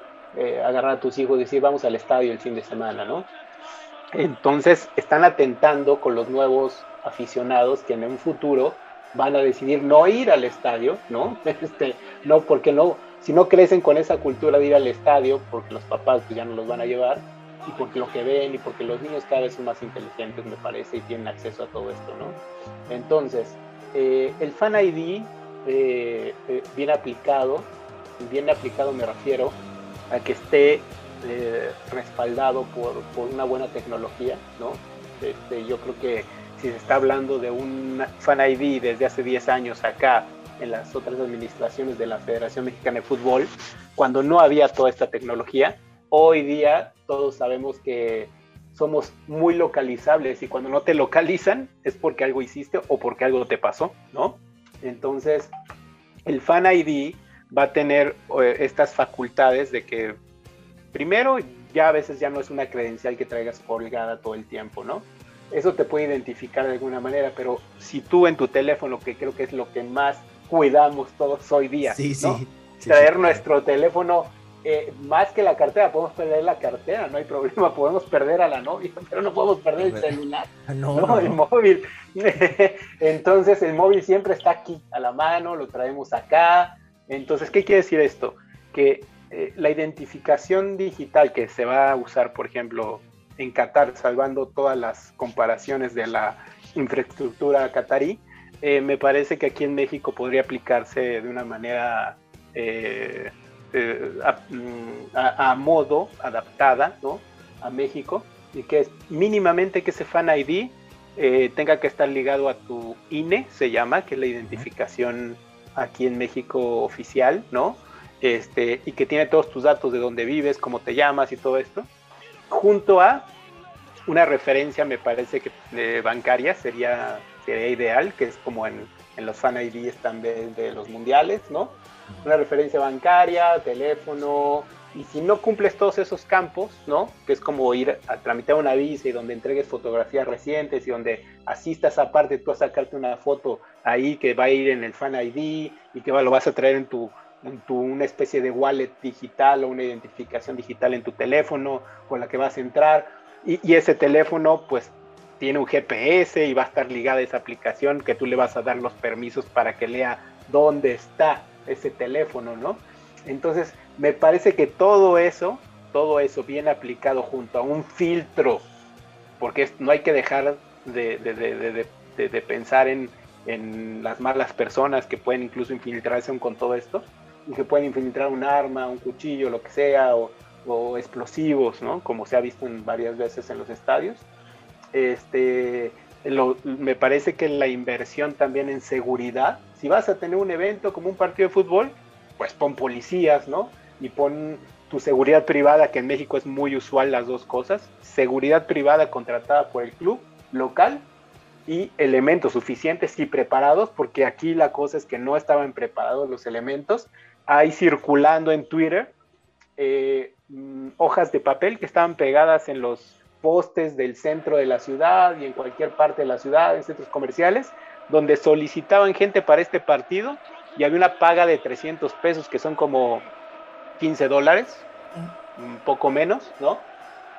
agarrar a tus hijos y decir, vamos al estadio el fin de semana, ¿no? Entonces, están atentando con los nuevos aficionados que en un futuro van a decidir no ir al estadio, ¿no? Este, no, porque no, si no crecen con esa cultura de ir al estadio, porque los papás pues, ya no los van a llevar, y porque lo que ven, y porque los niños cada vez son más inteligentes, me parece, y tienen acceso a todo esto, ¿no? Entonces, eh, el Fan ID, eh, eh, bien aplicado, bien aplicado me refiero a que esté respaldado por, por, una buena tecnología, ¿no? Este, yo creo que si se está hablando de un Fan ID desde hace 10 años acá en las otras administraciones de la Federación Mexicana de Fútbol, cuando no había toda esta tecnología, hoy día todos sabemos que somos muy localizables y cuando no te localizan es porque algo hiciste o porque algo te pasó, ¿no? Entonces, el Fan ID va a tener eh, estas facultades de que, primero, ya a veces ya no es una credencial que traigas colgada todo el tiempo, ¿no? Eso te puede identificar de alguna manera, pero si tú en tu teléfono, que creo que es lo que más cuidamos todos hoy día, traer nuestro teléfono, eh, más que la cartera, podemos perder la cartera, no hay problema, podemos perder a la novia, pero no podemos perder el celular, no, el móvil. Entonces el móvil siempre está aquí, a la mano, lo traemos acá. Entonces, ¿qué quiere decir esto? Que eh, la identificación digital que se va a usar, por ejemplo, en Qatar, salvando todas las comparaciones de la infraestructura qatarí, eh, me parece que aquí en México podría aplicarse de una manera eh, eh, mm, a, modo, adaptada ¿no? a México, y que es mínimamente que ese Fan ID tenga que estar ligado a tu INE, se llama, que es la identificación aquí en México oficial, ¿no? Este, y que tiene todos tus datos de dónde vives, cómo te llamas y todo esto junto a una referencia, me parece que de bancaria sería, sería ideal, que es como en, los fan IDs también de los mundiales, ¿no? Una referencia bancaria, teléfono, y si no cumples todos esos campos, ¿no? Que es como ir a tramitar una visa y donde entregues fotografías recientes y donde asistas aparte tú a sacarte una foto ahí que va a ir en el Fan ID y que lo vas a traer en tu en tu, una especie de wallet digital o una identificación digital en tu teléfono con la que vas a entrar y, ese teléfono pues tiene un GPS y va a estar ligada a esa aplicación que tú le vas a dar los permisos para que lea dónde está ese teléfono, ¿no? Entonces, me parece que todo eso, todo eso bien aplicado junto a un filtro, porque no hay que dejar de, de pensar en, en, las malas personas que pueden incluso infiltrarse con todo esto, y que pueden infiltrar un arma, un cuchillo, lo que sea, o, explosivos, ¿no? Como se ha visto en varias veces en los estadios. Este, me parece que la inversión también en seguridad, si vas a tener un evento como un partido de fútbol, pues pon policías, ¿no? y pon tu seguridad privada, que en México es muy usual las dos cosas, seguridad privada contratada por el club local y elementos suficientes y preparados, porque aquí la cosa es que no estaban preparados los elementos. Hay circulando en Twitter eh, mm, hojas de papel que estaban pegadas en los postes del centro de la ciudad y en cualquier parte de la ciudad, en centros comerciales, donde solicitaban gente para este partido y había una paga de 300 pesos, que son como 15 dólares, un poco menos, ¿no?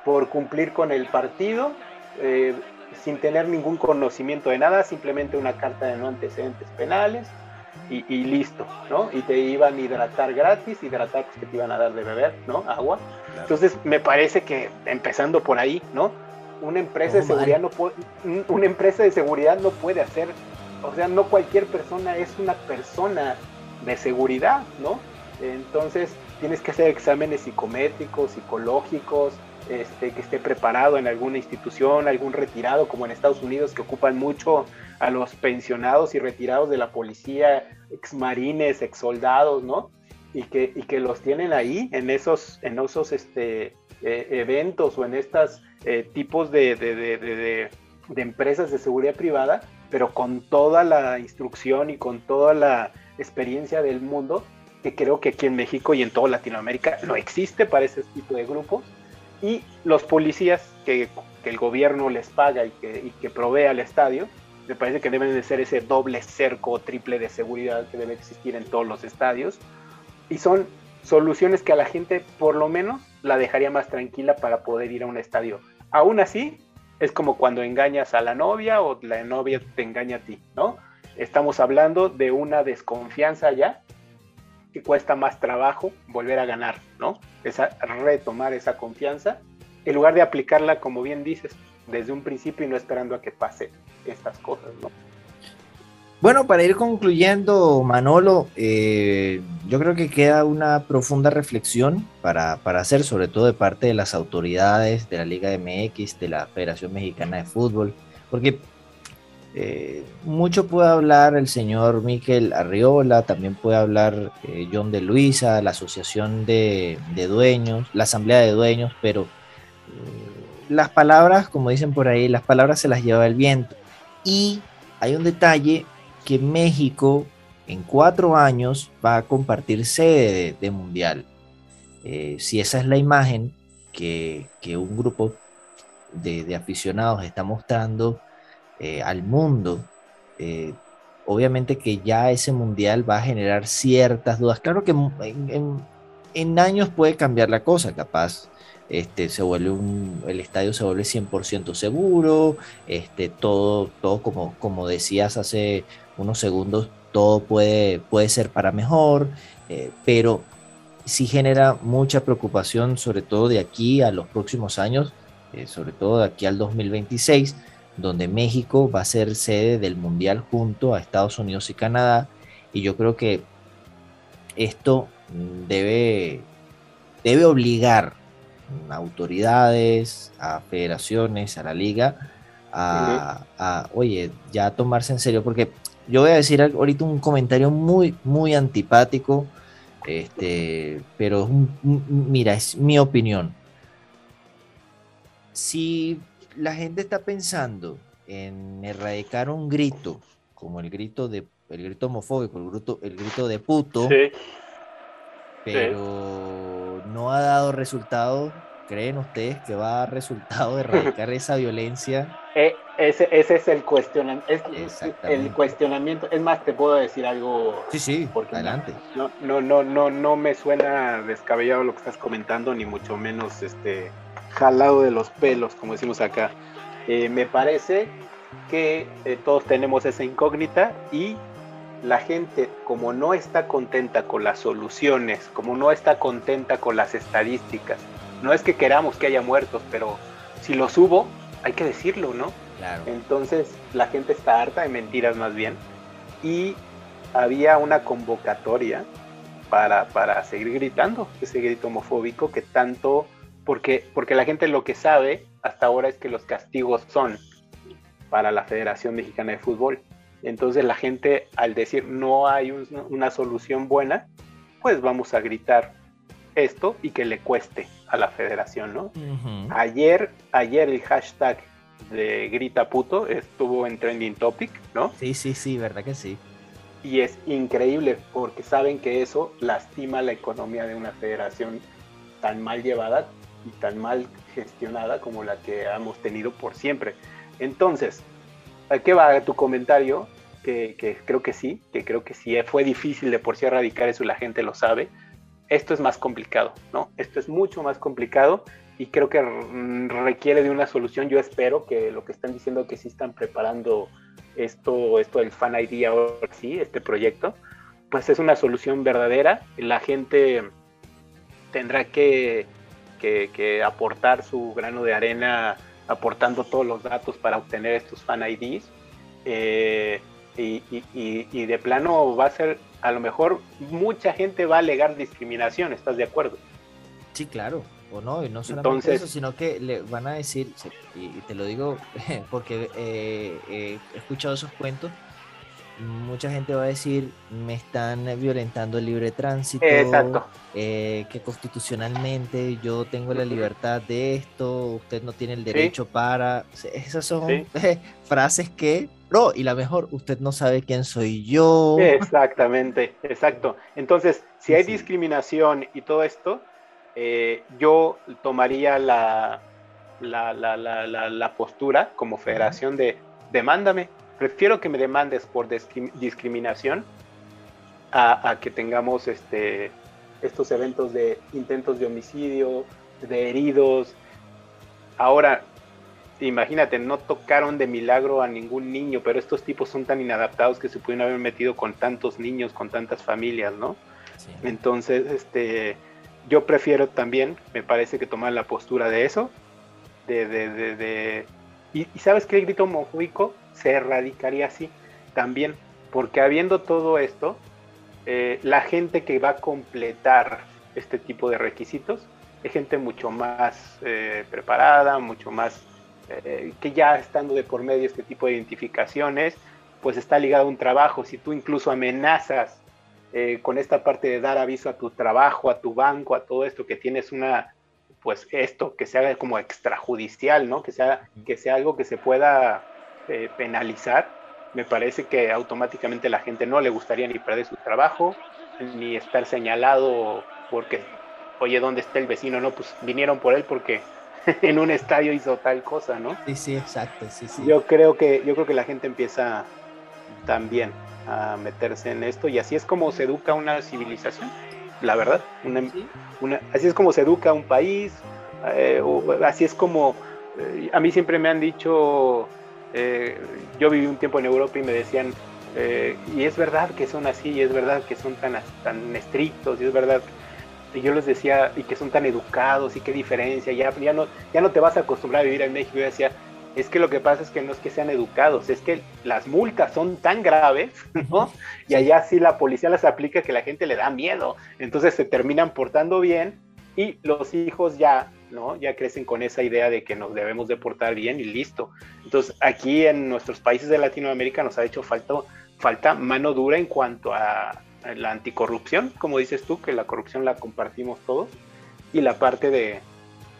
Por cumplir con el partido, eh, sin tener ningún conocimiento de nada, simplemente una carta de no antecedentes penales y, listo, ¿no? Y te iban a hidratar gratis, hidratar pues, que te iban a dar de beber, ¿no? Agua. Entonces, me parece que empezando por ahí, ¿no? Una empresa de seguridad no puede, una empresa de seguridad no puede hacer, o sea, no cualquier persona es una persona de seguridad, ¿no? Entonces, tienes que hacer exámenes psicométricos, psicológicos, este, que esté preparado en alguna institución, algún retirado, como en Estados Unidos, que ocupan mucho a los pensionados y retirados de la policía, exmarines, exsoldados, ¿no? Y que, y que los tienen ahí en esos, en esos este, eh, eventos o en estos eh, tipos de, de empresas de seguridad privada, pero con toda la instrucción y con toda la experiencia del mundo que creo que aquí en México y en toda Latinoamérica no existe para ese tipo de grupos. Y los policías que, el gobierno les paga y que, provee al estadio, me parece que deben de ser ese doble cerco o triple de seguridad que debe existir en todos los estadios. Y son soluciones que a la gente por lo menos la dejaría más tranquila para poder ir a un estadio. Aún así, es como cuando engañas a la novia o la novia te engaña a ti, ¿no? Estamos hablando de una desconfianza ya que cuesta más trabajo volver a ganar, ¿no? Esa, retomar esa confianza, en lugar de aplicarla, como bien dices, desde un principio y no esperando a que pase estas cosas, ¿no? Bueno, para ir concluyendo, Manolo, eh, yo creo que queda una profunda reflexión para, para, hacer, sobre todo de parte de las autoridades de la Liga MX, de la Federación Mexicana de Fútbol, porque eh, mucho puede hablar el señor Miquel Arriola, también puede hablar eh, John de Luisa, la Asociación de, Dueños, la Asamblea de Dueños, pero eh, las palabras, como dicen por ahí, las palabras se las lleva el viento. Y hay un detalle que México en cuatro años va a compartir sede de, Mundial. si esa es la imagen que, un grupo de aficionados está mostrando, eh, al mundo, eh, obviamente que ya ese mundial va a generar ciertas dudas. Claro que en, años puede cambiar la cosa, capaz. Este, se vuelve el estadio se vuelve 100% seguro, este, todo, todo como, como decías hace unos segundos, todo puede, puede ser para mejor, eh, pero sí genera mucha preocupación, sobre todo de aquí a los próximos años, sobre todo de aquí al 2026, donde México va a ser sede del Mundial junto a Estados Unidos y Canadá. Y yo creo que esto debe, debe obligar a autoridades, a federaciones, a la liga, a, oye, ya tomarse en serio, porque yo voy a decir ahorita un comentario muy, muy antipático, este, pero mira, es mi opinión. Si la gente está pensando en erradicar un grito, como el grito de el grito homofóbico, el grito, el grito de puto, pero no ha dado resultado. ¿Creen ustedes que va a dar resultado de erradicar esa violencia? Eh, ese, ese, es el cuestionamiento. Es, el cuestionamiento. Es más, te puedo decir algo. Sí, sí, porque adelante. No, no, no, no, no me suena descabellado lo que estás comentando, ni mucho menos este jalado de los pelos, como decimos acá. Eh, me parece que eh, todos tenemos esa incógnita y la gente, como no está contenta con las soluciones, como no está contenta con las estadísticas, no es que queramos que haya muertos, pero si los hubo, hay que decirlo, ¿no? Entonces la gente está harta de mentiras más bien y había una convocatoria para, para seguir gritando ese grito homofóbico que tanto porque, porque la gente lo que sabe hasta ahora es que los castigos son para la Federación Mexicana de Fútbol. Entonces la gente al decir no hay una solución buena, pues vamos a gritar esto y que le cueste a la federación, ¿no? Ayer, ayer el hashtag de Grita Puto estuvo en Trending Topic, ¿no? Sí, sí, sí, verdad que sí. Y es increíble porque saben que eso lastima la economía de una federación tan mal llevada y tan mal gestionada como la que hemos tenido por siempre. Entonces, ¿a qué va tu comentario? Que, que, creo que sí, que creo que sí fue difícil de por sí erradicar eso y la gente lo sabe. Esto es más complicado, ¿no? Esto es mucho más complicado y creo que requiere de una solución. Yo espero que lo que están diciendo que sí están preparando esto, esto del Fan ID ahora sí, este proyecto, pues es una solución verdadera. La gente tendrá que, que, aportar su grano de arena aportando todos los datos para obtener estos Fan IDs. Eh, y, y, y, de plano va a ser, a lo mejor mucha gente va a alegar discriminación, ¿estás de acuerdo? Sí, claro o no, y no solamente eso, sino que le van a decir, y, te lo digo porque eh, he escuchado esos cuentos, mucha gente va a decir, me están violentando el libre tránsito, eh, que constitucionalmente yo tengo la libertad de esto, usted no tiene el derecho para... Esas son frases que... No, y la mejor, usted no sabe quién soy yo. Exactamente, exacto. Entonces, si hay discriminación y todo esto, eh, yo tomaría la, la, postura como federación de demándame. Prefiero que me demandes por discriminación a, que tengamos este, estos eventos de intentos de homicidio, de heridos. Ahora, imagínate, no tocaron de milagro a ningún niño, pero estos tipos son tan inadaptados que se pudieron haber metido con tantos niños, con tantas familias, ¿no? Entonces, este, yo prefiero también, me parece que tomar la postura de eso, de, de, de, Y, sabes el grito homofóbico se erradicaría así también, porque habiendo todo esto, eh, la gente que va a completar este tipo de requisitos es gente mucho más eh, preparada, mucho más eh, que ya estando de por medio este tipo de identificaciones, pues está ligado a un trabajo. Si tú incluso amenazas con esta parte de dar aviso a tu trabajo, a tu banco, a todo esto, que tienes una, pues esto, que sea como extrajudicial, ¿no? Que sea, que sea algo que se pueda eh, penalizar, me parece que automáticamente la gente no le gustaría ni perder su trabajo, ni estar señalado porque, oye, ¿dónde está el vecino? No, pues vinieron por él porque en un estadio hizo tal cosa, ¿no? Sí, sí, exacto, sí, sí. Yo creo que, yo creo que la gente empieza también a meterse en esto y así es como se educa una civilización, la verdad. Una, así es como se educa un país, eh, así es como eh, a mí siempre me han dicho, eh, yo viví un tiempo en Europa y me decían, y es verdad que son así, y es verdad que son tan, tan estrictos, y es verdad y yo les decía, y que son tan educados, y qué diferencia, ya, ya, no, ya no te vas a acostumbrar a vivir en México. Yo decía, es que lo que pasa es que no es que sean educados, es que las multas son tan graves, ¿no? Y allá sí la policía las aplica que la gente le da miedo. Entonces se terminan portando bien y los hijos ya, ¿no? Ya crecen con esa idea de que nos debemos de portar bien y listo. Entonces aquí en nuestros países de Latinoamérica nos ha hecho falta, falta mano dura en cuanto a la anticorrupción, como dices tú, que la corrupción la compartimos todos, y la parte de,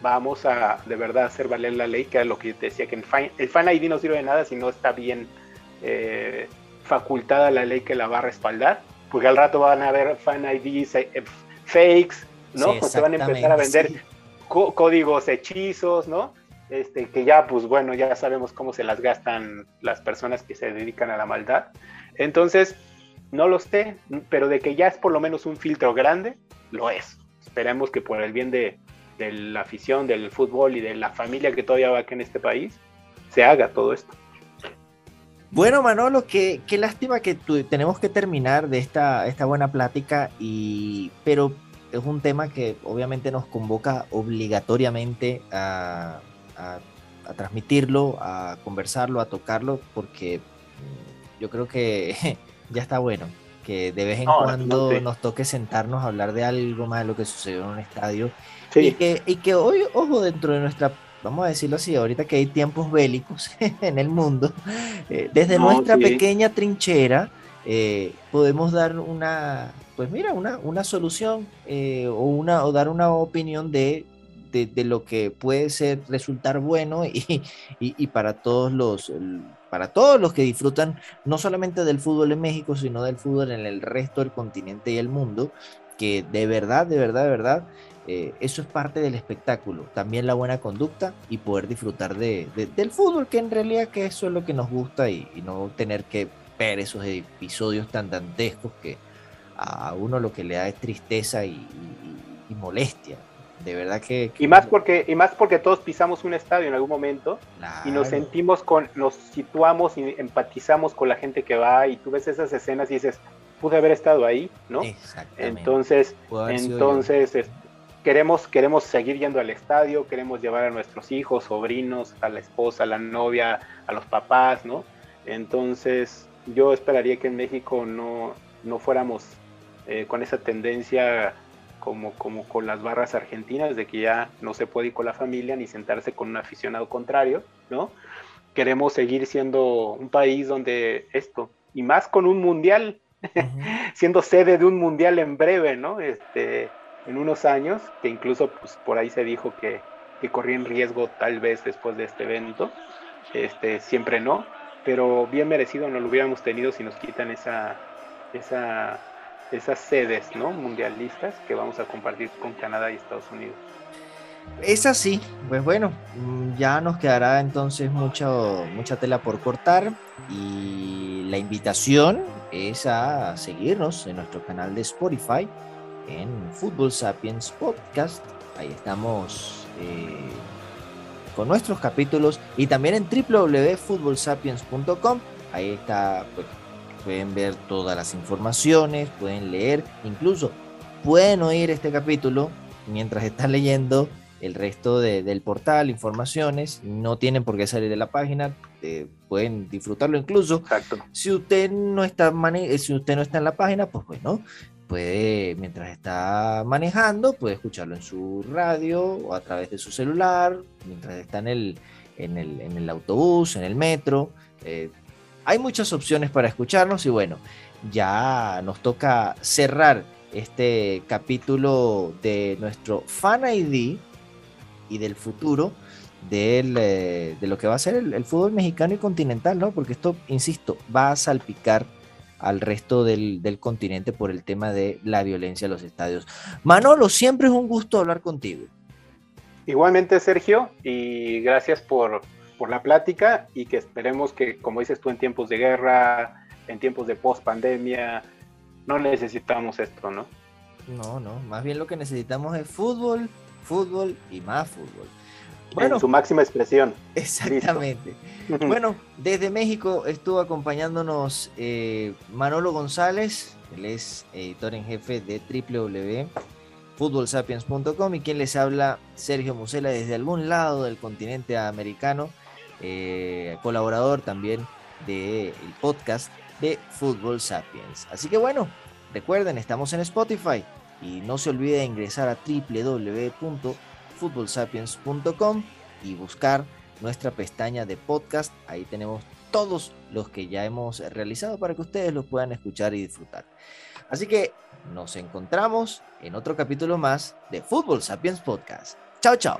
vamos a de verdad hacer valer la ley, que es lo que te decía, que el fan, el fan ID no sirve de nada si no está bien eh, facultada la ley que la va a respaldar, porque al rato van a haber fan IDs eh, fakes, ¿no? Sí, se van a empezar a vender códigos hechizos, ¿no? Este, que ya, pues bueno, ya sabemos cómo se las gastan las personas que se dedican a la maldad. Entonces, no lo sé, pero de que ya es por lo menos un filtro grande, lo es. Esperemos que por el bien de, de la afición del fútbol y de la familia que todavía va aquí en este país, se haga todo esto. Bueno, Manolo, qué, qué lástima que tenemos que terminar de esta, esta buena plática, y, pero es un tema que obviamente nos convoca obligatoriamente a, a, transmitirlo, a conversarlo, a tocarlo, porque mm, yo creo que ya está bueno que de vez en cuando nos toque sentarnos a hablar de algo más de lo que sucedió en un estadio. Y, que, y que hoy, ojo, dentro de nuestra, vamos a decirlo así, ahorita que hay tiempos bélicos en el mundo, eh, desde nuestra pequeña trinchera, eh, podemos dar una, pues mira, una, una solución eh, o, una, o dar una opinión de, de, lo que puede ser resultar bueno y, y, para todos los para todos los que disfrutan no solamente del fútbol en México, sino del fútbol en el resto del continente y el mundo, que de verdad, de verdad, de verdad, eh, eso es parte del espectáculo, también la buena conducta y poder disfrutar de, de, del fútbol, que en realidad que eso es lo que nos gusta y no tener que ver esos episodios tan dantescos que a uno lo que le da es tristeza y, y, y molestia. De verdad que, que, Y más porque, y más porque todos pisamos un estadio en algún momento claro. y nos sentimos con, nos situamos y empatizamos con la gente que va y tú ves esas escenas y dices, pude haber estado ahí, ¿no? Entonces, entonces es, queremos, queremos seguir yendo al estadio, queremos llevar a nuestros hijos, sobrinos, a la esposa, a la novia, a los papás, ¿no? Entonces, yo esperaría que en México no, no fuéramos eh, con esa tendencia como, como con las barras argentinas, de que ya no se puede ir con la familia ni sentarse con un aficionado contrario, ¿no? Queremos seguir siendo un país donde esto, y más con un mundial, uh -huh. siendo sede de un mundial en breve, ¿no? Este, en unos años, que incluso pues, por ahí se dijo que, que corría en riesgo tal vez después de este evento, este, siempre no, pero bien merecido no lo hubiéramos tenido si nos quitan esa, esa esas sedes ¿no? mundialistas que vamos a compartir con Canadá y Estados Unidos. Es así, pues bueno, ya nos quedará entonces mucho, mucha tela por cortar y la invitación es a seguirnos en nuestro canal de Spotify en Fútbol Sapiens Podcast. Ahí estamos eh, con nuestros capítulos y también en www.futbolsapiens.com. Ahí está pues, pueden ver todas las informaciones, pueden leer, incluso pueden oír este capítulo mientras están leyendo el resto de, del portal, informaciones, no tienen por qué salir de la página, eh, pueden disfrutarlo incluso. Exacto. Si usted no está si usted no está en la página, pues bueno, puede mientras está manejando, puede escucharlo en su radio o a través de su celular, mientras está en el, en el, en el autobús, en el metro. Eh, hay muchas opciones para escucharnos y bueno, ya nos toca cerrar este capítulo de nuestro Fan ID y del futuro del, eh, de lo que va a ser el, el, fútbol mexicano y continental, ¿no? Porque esto, insisto, va a salpicar al resto del, del, continente por el tema de la violencia en los estadios. Manolo, siempre es un gusto hablar contigo. Igualmente, Sergio, y gracias por, por la plática y que esperemos que, como dices tú, en tiempos de guerra, en tiempos de post pandemia, no necesitamos esto, ¿no? No, no, más bien lo que necesitamos es fútbol, fútbol y más fútbol. Bueno, en su máxima expresión. Exactamente. bueno, desde México estuvo acompañándonos eh, Manolo González, él es editor en jefe de www.futbolsapiens.com y quien les habla, Sergio Musela, desde algún lado del continente americano, eh, colaborador también del de podcast de Fútbol Sapiens. Así que bueno, recuerden, estamos en Spotify y no se olvide de ingresar a www.futbolsapiens.com y buscar nuestra pestaña de podcast. Ahí tenemos todos los que ya hemos realizado para que ustedes los puedan escuchar y disfrutar. Así que nos encontramos en otro capítulo más de Fútbol Sapiens Podcast. Chao, chao.